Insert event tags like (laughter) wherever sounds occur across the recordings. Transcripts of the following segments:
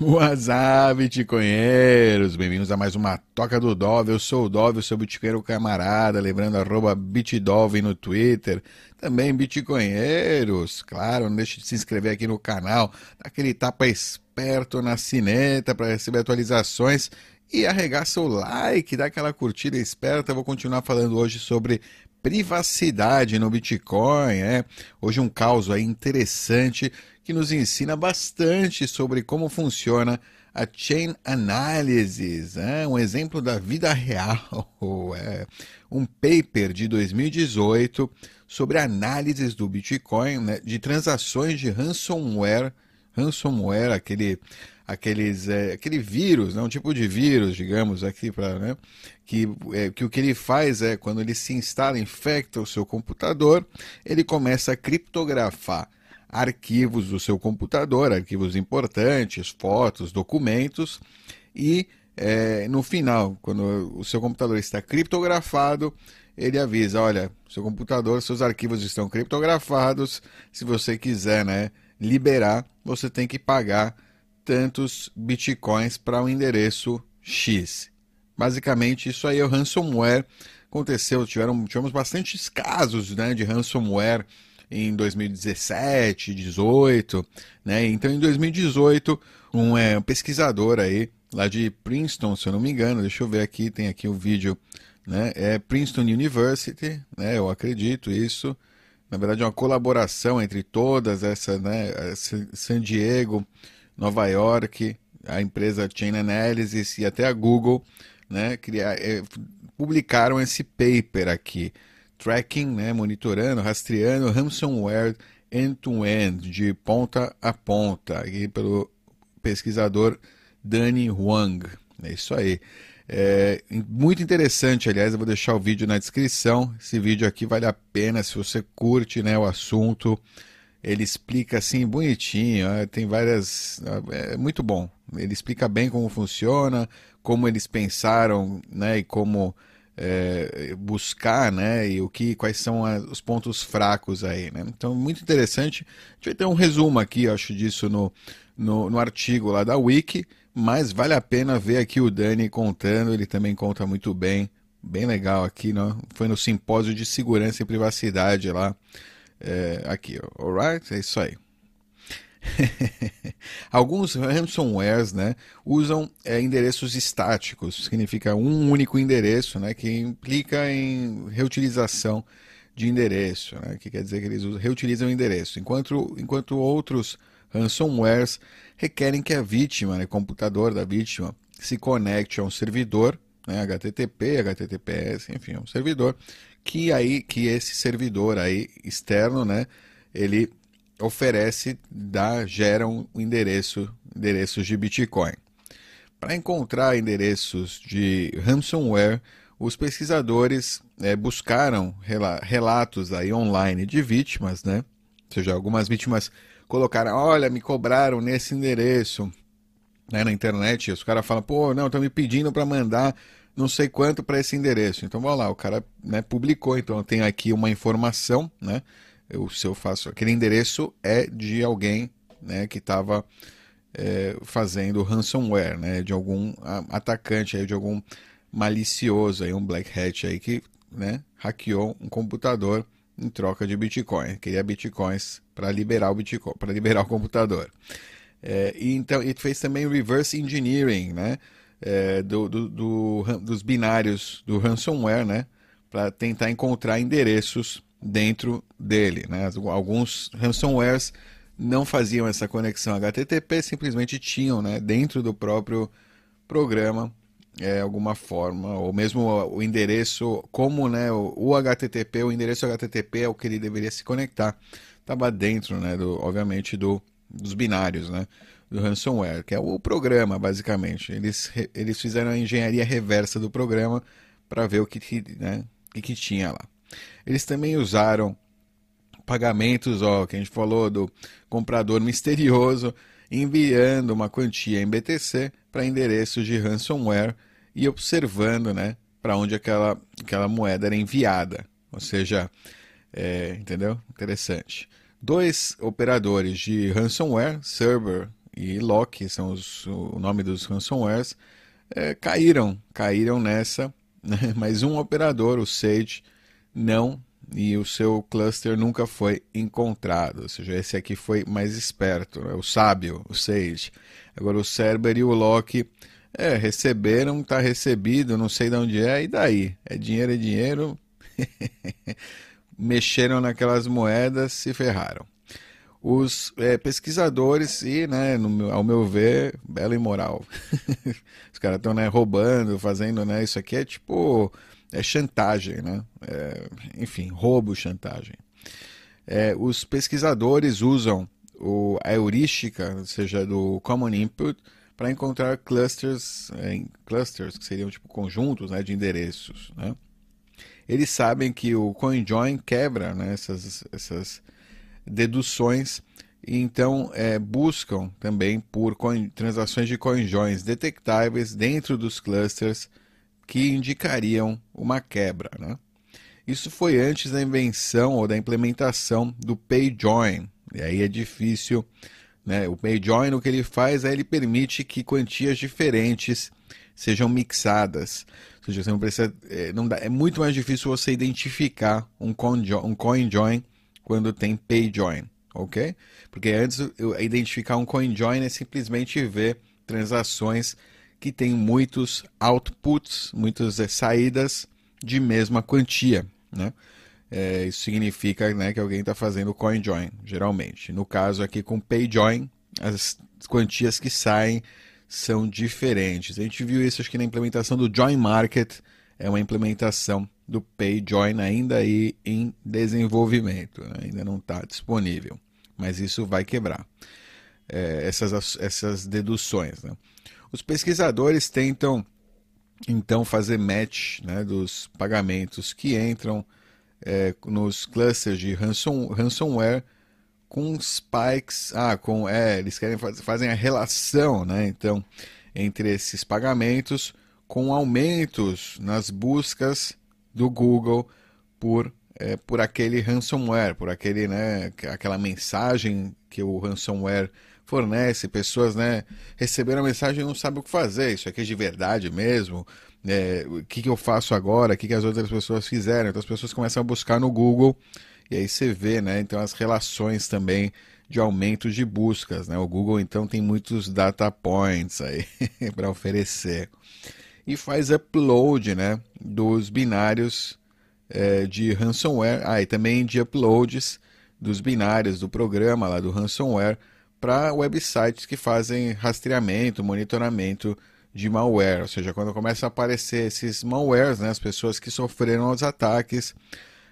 WhatsApp, bitcoinheiros! Bem-vindos a mais uma Toca do Dove. Eu sou o Dove, eu sou bitcoinheiro camarada, lembrando arroba bitdove no Twitter. Também bitcoinheiros, claro, não deixe de se inscrever aqui no canal, dá aquele tapa esperto na sineta para receber atualizações e arregar seu like, dá aquela curtida esperta. Eu vou continuar falando hoje sobre privacidade no Bitcoin. É. Hoje um caos aí interessante que nos ensina bastante sobre como funciona a Chain Analysis, é um exemplo da vida real, (laughs) é um paper de 2018 sobre análises do Bitcoin, né, de transações de ransomware, ransomware, aquele aqueles é, aquele vírus, né, um tipo de vírus, digamos aqui para, né, que, é, que o que ele faz é quando ele se instala, infecta o seu computador, ele começa a criptografar arquivos do seu computador, arquivos importantes, fotos, documentos, e é, no final, quando o seu computador está criptografado, ele avisa: olha, seu computador, seus arquivos estão criptografados. Se você quiser né, liberar, você tem que pagar tantos bitcoins para o um endereço X. Basicamente, isso aí é o ransomware. Aconteceu, tiveram, tivemos bastantes casos né, de ransomware em 2017, 18, né? Então em 2018, um, é, pesquisador aí lá de Princeton, se eu não me engano, deixa eu ver aqui, tem aqui o um vídeo, né? É Princeton University, né? Eu acredito isso. Na verdade é uma colaboração entre todas essas, né? San Diego, Nova York, a empresa Chain Analysis e até a Google, né? Criar, é, publicaram esse paper aqui tracking, né, monitorando, rastreando ransomware end-to-end, de ponta a ponta, aqui pelo pesquisador Danny Huang. É isso aí. É, muito interessante, aliás, eu vou deixar o vídeo na descrição. Esse vídeo aqui vale a pena se você curte né, o assunto. Ele explica assim bonitinho, tem várias. É muito bom. Ele explica bem como funciona, como eles pensaram né, e como é, buscar, né, e o que, quais são a, os pontos fracos aí, né? Então, muito interessante. A gente vai ter um resumo aqui, acho, disso no, no, no artigo lá da Wiki, mas vale a pena ver aqui o Dani contando, ele também conta muito bem, bem legal aqui, né? Foi no simpósio de segurança e privacidade lá, é, aqui, alright? É isso aí. (laughs) Alguns ransomwares né, usam é, endereços estáticos, significa um único endereço, né, que implica em reutilização de endereço, né, que quer dizer que eles reutilizam o endereço, enquanto, enquanto outros ransomwares requerem que a vítima, né, computador da vítima, se conecte a um servidor, né, HTTP, HTTPS, enfim, um servidor, que aí que esse servidor aí externo, né, ele oferece, dá, gera um endereço, endereços de Bitcoin. Para encontrar endereços de ransomware, os pesquisadores é, buscaram relatos aí online de vítimas, né? Ou seja, algumas vítimas colocaram, olha, me cobraram nesse endereço né, na internet. Os caras falam, pô, não, estão me pedindo para mandar não sei quanto para esse endereço. Então, vamos lá, o cara né, publicou, então eu tenho aqui uma informação, né? eu, se eu faço aquele endereço é de alguém né, que estava é, fazendo ransomware, né, de algum atacante, aí, de algum malicioso, aí, um black hat aí, que né, hackeou um computador em troca de Bitcoin, queria Bitcoins para liberar o Bitcoin, para liberar o computador. É, e então ele fez também reverse engineering, né, é, do, do, do, dos binários do ransomware, né, para tentar encontrar endereços dentro dele. Né? Alguns ransomwares não faziam essa conexão HTTP, simplesmente tinham né, dentro do próprio programa é, alguma forma, ou mesmo o endereço, como né, o, HTTP, o endereço HTTP é o que ele deveria se conectar, estava dentro, né, do, obviamente, do, dos binários, né, do ransomware, que é o programa, basicamente. Eles, eles fizeram a engenharia reversa do programa para ver o que, né, o que tinha lá. Eles também usaram pagamentos, ó, que a gente falou do comprador misterioso enviando uma quantia em BTC para endereços de ransomware e observando, né, para onde aquela, aquela moeda era enviada. Ou seja, é, entendeu? Interessante. Dois operadores de ransomware, Server e Loki, são os, o nome dos ransomwares, é, caíram, caíram nessa, né? (laughs) mas um operador, o Sage, não e o seu cluster nunca foi encontrado. Ou seja, esse aqui foi mais esperto, né? o sábio, o Sage. Agora o Cerber e o Loki é, receberam, está recebido, não sei de onde é, e daí? É dinheiro, é dinheiro. (laughs) Mexeram naquelas moedas, se ferraram. Os é, pesquisadores, e, né, no, ao meu ver, bela e moral. (laughs) Os caras estão né, roubando, fazendo, né? Isso aqui é tipo é chantagem, né? É, enfim, roubo, chantagem. É, os pesquisadores usam o, a heurística, ou seja, do Common Input, para encontrar clusters, é, clusters que seriam tipo conjuntos né, de endereços. Né? Eles sabem que o CoinJoin quebra né, essas, essas deduções e então é, buscam também por coin, transações de CoinJoins detectáveis dentro dos clusters que indicariam uma quebra. Né? Isso foi antes da invenção ou da implementação do PayJoin. E aí é difícil. Né? O PayJoin, o que ele faz é ele permite que quantias diferentes sejam mixadas. Ou seja, você não precisa, é, não dá, é muito mais difícil você identificar um CoinJoin, um coin quando tem PayJoin. Ok? Porque antes identificar um CoinJoin é simplesmente ver transações que tem muitos outputs, muitas é, saídas de mesma quantia. Né? É, isso significa né, que alguém está fazendo coin join, geralmente. No caso aqui com pay join, as quantias que saem são diferentes. A gente viu isso acho que na implementação do join market, é uma implementação do pay join ainda aí em desenvolvimento, né? ainda não está disponível, mas isso vai quebrar é, essas, essas deduções. Né? Os pesquisadores tentam então fazer match né, dos pagamentos que entram é, nos clusters de ransom, ransomware com spikes. Ah, com é, eles querem faz, fazem a relação, né? Então, entre esses pagamentos com aumentos nas buscas do Google por é, por aquele ransomware, por aquele, né, aquela mensagem que o ransomware fornece, pessoas né, receberam a mensagem e não sabem o que fazer. Isso aqui é de verdade mesmo? É, o que, que eu faço agora? O que, que as outras pessoas fizeram? Então as pessoas começam a buscar no Google e aí você vê né, então as relações também de aumento de buscas. Né? O Google então tem muitos data points aí (laughs) para oferecer. E faz upload né, dos binários é, de ransomware. Ah, e também de uploads dos binários do programa lá do ransomware para websites que fazem rastreamento, monitoramento de malware, ou seja, quando começam a aparecer esses malwares, né, as pessoas que sofreram os ataques,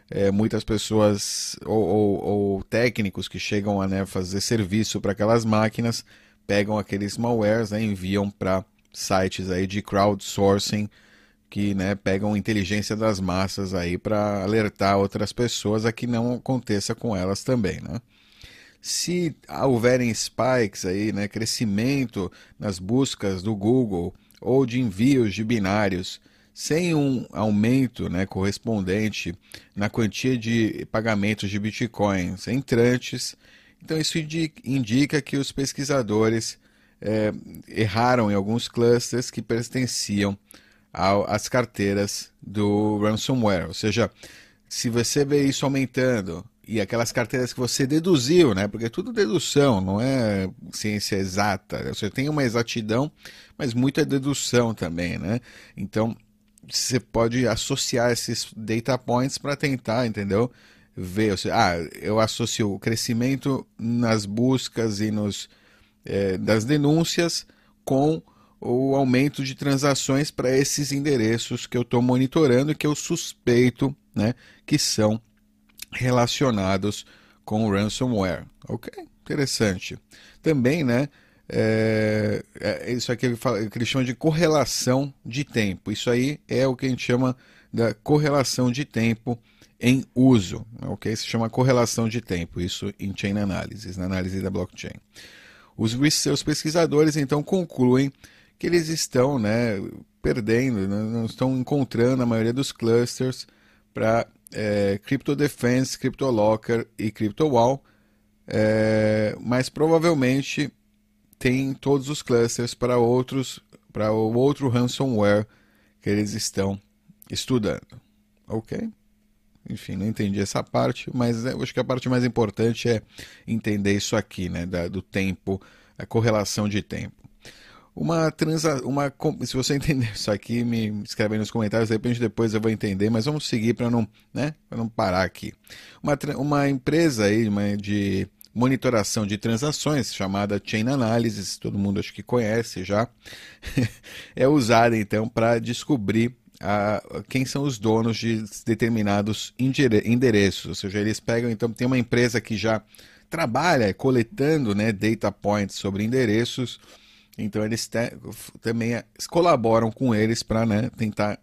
é, muitas pessoas ou, ou, ou, técnicos que chegam a né, fazer serviço para aquelas máquinas pegam aqueles malwares né, enviam para sites aí de crowdsourcing que né, pegam inteligência das massas aí para alertar outras pessoas a que não aconteça com elas também, né? se houverem spikes aí, né, crescimento nas buscas do Google ou de envios de binários, sem um aumento né, correspondente na quantia de pagamentos de bitcoins entrantes, então isso indica que os pesquisadores é, erraram em alguns clusters que pertenciam às carteiras do ransomware. Ou seja, se você vê isso aumentando e aquelas carteiras que você deduziu, né? Porque é tudo dedução, não é ciência exata. Você tem uma exatidão, mas muito é dedução também, né? Então você pode associar esses data points para tentar, entendeu? Ver, seja, ah, eu associo o crescimento nas buscas e nos é, das denúncias com o aumento de transações para esses endereços que eu estou monitorando e que eu suspeito, né, que são relacionados com ransomware. Ok? Interessante. Também, né? É, é isso aqui que eles chamam de correlação de tempo. Isso aí é o que a gente chama da correlação de tempo em uso. Ok? Se chama correlação de tempo. Isso em chain analysis, na análise da blockchain. Os seus pesquisadores então concluem que eles estão né, perdendo, né, não estão encontrando a maioria dos clusters para é, Crypto Defense, Crypto Locker e Crypto Wall, é, mas provavelmente tem todos os clusters para outros para o outro ransomware que eles estão estudando. Ok? Enfim, não entendi essa parte, mas eu acho que a parte mais importante é entender isso aqui, né? Da, do tempo, a correlação de tempo. Uma transa, uma, se você (laughs) entender isso aqui, me escreve aí nos comentários, de repente depois eu vou entender, mas vamos seguir para não, né, não parar aqui. Uma, uma empresa aí uma, de monitoração de transações, chamada Chain Analysis, todo mundo acho que conhece já, (laughs) é usada então para descobrir a, quem são os donos de determinados endereços. Ou seja, eles pegam, então, tem uma empresa que já trabalha coletando né, data points sobre endereços, então eles te, também colaboram com eles para né, tentar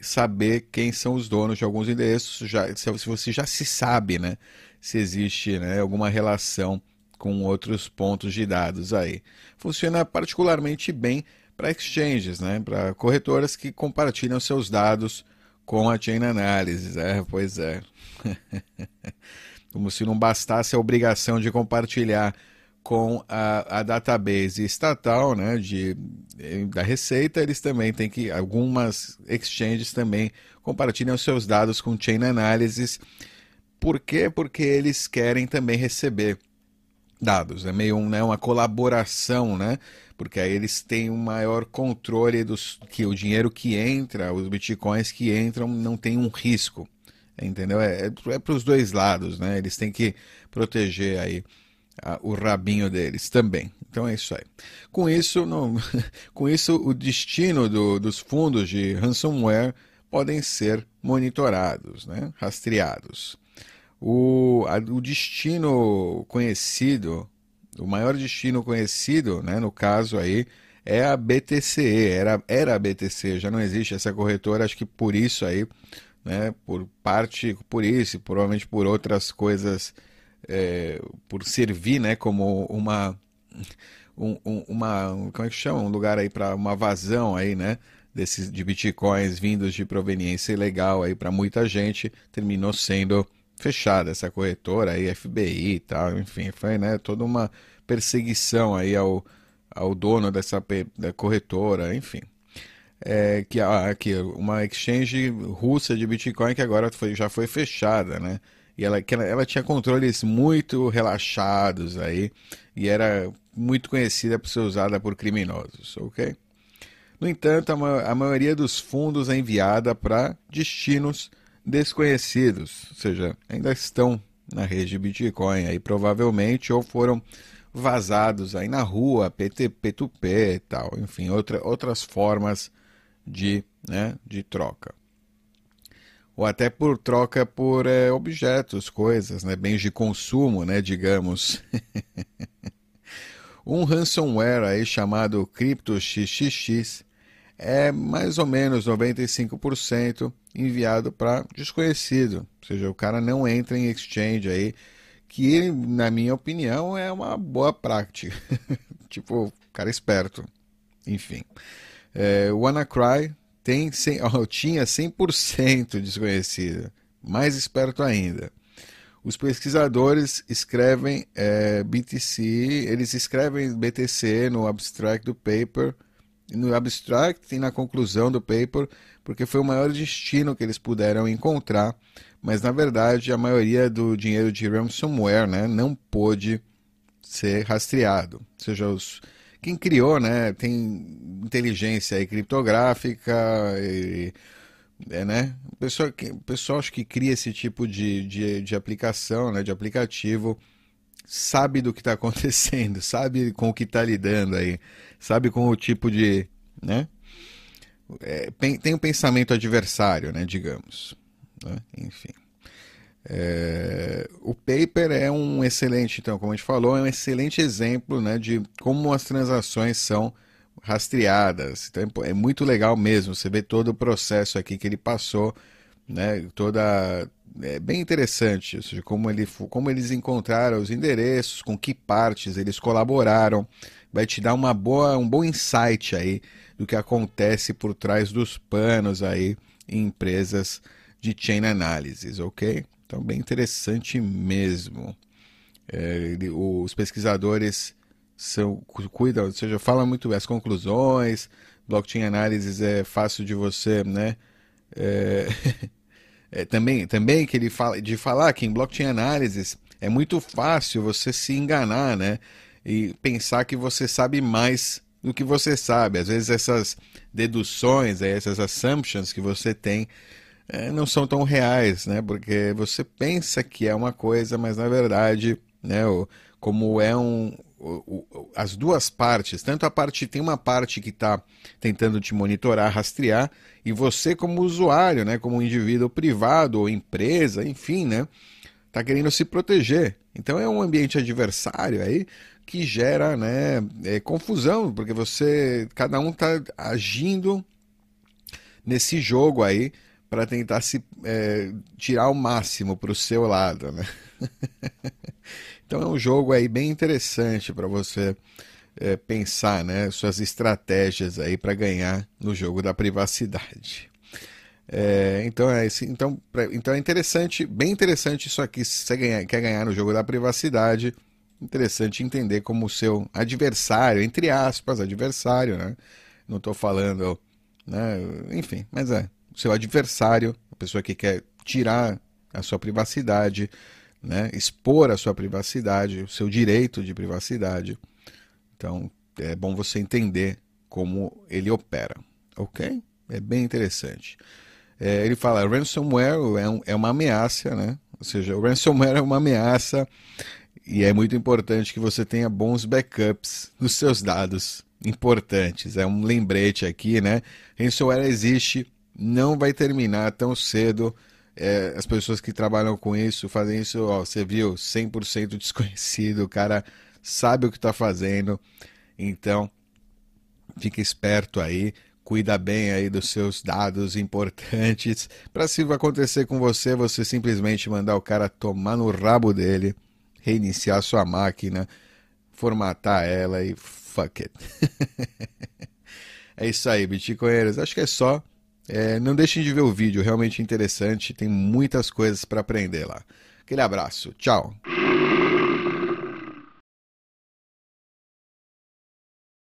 saber quem são os donos de alguns endereços, já, se você já se sabe né, se existe né, alguma relação com outros pontos de dados aí. Funciona particularmente bem para exchanges, né? para corretoras que compartilham seus dados com a Chain Analysis. É, pois é. (laughs) Como se não bastasse a obrigação de compartilhar com a, a database estatal né, de, da Receita, eles também têm que, algumas exchanges também compartilham seus dados com Chain Analysis. Por quê? Porque eles querem também receber dados. É meio um, né, uma colaboração, né? porque aí eles têm um maior controle dos que o dinheiro que entra, os bitcoins que entram, não tem um risco, entendeu? É, é, é para os dois lados, né? Eles têm que proteger aí a, o rabinho deles também. Então é isso aí. Com isso, (laughs) com isso o destino do, dos fundos de ransomware podem ser monitorados, né? rastreados. O, a, o destino conhecido o maior destino conhecido, né, no caso aí, é a BTCE, era, era a BTC, já não existe essa corretora, acho que por isso aí, né, por parte, por isso, provavelmente por outras coisas, é, por servir, né, como uma, um, uma, como é que chama, um lugar aí para uma vazão aí, né, desses, de bitcoins vindos de proveniência ilegal aí para muita gente, terminou sendo fechada essa corretora, aí FBI e tal, enfim, foi né, toda uma perseguição aí ao, ao dono dessa da corretora, enfim. É, que, ah, aqui, uma exchange russa de Bitcoin que agora foi, já foi fechada, né? E ela, que ela, ela tinha controles muito relaxados aí e era muito conhecida por ser usada por criminosos, ok? No entanto, a, a maioria dos fundos é enviada para destinos desconhecidos, ou seja, ainda estão na rede Bitcoin aí provavelmente ou foram vazados aí na rua, PT, P2P e tal, enfim, outra, outras formas de, né, de troca. Ou até por troca por é, objetos, coisas, né, bens de consumo, né, digamos. (laughs) um ransomware aí chamado CryptoXXX é mais ou menos 95% enviado para desconhecido. Ou seja, o cara não entra em exchange aí, que na minha opinião é uma boa prática. (laughs) tipo, cara esperto. Enfim. É, o WannaCry tem 100, oh, (laughs) tinha 100% desconhecido. Mais esperto ainda. Os pesquisadores escrevem é, BTC, eles escrevem BTC no abstract do paper no abstract e na conclusão do paper, porque foi o maior destino que eles puderam encontrar, mas na verdade a maioria do dinheiro de ransomware né, não pôde ser rastreado. Ou seja, os, quem criou né, tem inteligência aí criptográfica e, é, né? O pessoal, pessoal acho que cria esse tipo de, de, de aplicação, né, de aplicativo, sabe do que está acontecendo, (laughs) sabe com o que está lidando aí, sabe com o tipo de, né? É, tem um pensamento adversário, né, digamos. Né? Enfim. É, o paper é um excelente, então, como a gente falou, é um excelente exemplo né, de como as transações são rastreadas. Então, é muito legal mesmo. Você vê todo o processo aqui que ele passou, né, toda é bem interessante isso, de como, ele, como eles encontraram os endereços, com que partes eles colaboraram. Vai te dar uma boa, um bom insight aí do que acontece por trás dos panos aí em empresas de chain analysis, ok? Então, bem interessante mesmo. É, os pesquisadores são, cuida, ou seja, fala muito bem as conclusões, blockchain análises é fácil de você, né? É, (laughs) é, também, também que ele fala de falar que em blockchain análises é muito fácil você se enganar, né? E pensar que você sabe mais do que você sabe. Às vezes essas deduções, essas assumptions que você tem é, não são tão reais, né? Porque você pensa que é uma coisa, mas na verdade, né? Como é um, as duas partes, tanto a parte tem uma parte que está tentando te monitorar, rastrear, e você como usuário, né, como indivíduo privado ou empresa, enfim, né, está querendo se proteger. Então é um ambiente adversário aí que gera, né, é, confusão, porque você, cada um está agindo nesse jogo aí para tentar se é, tirar o máximo para o seu lado, né? (laughs) Então é um jogo aí bem interessante para você é, pensar, né, suas estratégias aí para ganhar no jogo da privacidade. É, então, é, então, então é interessante, bem interessante isso aqui. Se você ganhar, quer ganhar no jogo da privacidade, interessante entender como o seu adversário, entre aspas, adversário, né? Não estou falando, né? Enfim, mas é o seu adversário, a pessoa que quer tirar a sua privacidade, né, expor a sua privacidade, o seu direito de privacidade. Então, é bom você entender como ele opera, ok? É bem interessante. É, ele fala, ransomware é, um, é, uma ameaça, né? Ou seja, o ransomware é uma ameaça e é muito importante que você tenha bons backups dos seus dados importantes. É um lembrete aqui, né? Ransomware existe, não vai terminar tão cedo é, as pessoas que trabalham com isso fazem isso, ó, você viu, 100% desconhecido, o cara sabe o que está fazendo, então fica esperto aí, cuida bem aí dos seus dados importantes, para se acontecer com você, você simplesmente mandar o cara tomar no rabo dele, reiniciar sua máquina, formatar ela e fuck it. (laughs) é isso aí, Bitcoinheiros, acho que é só. É, não deixem de ver o vídeo, realmente interessante, tem muitas coisas para aprender lá. Aquele abraço, tchau!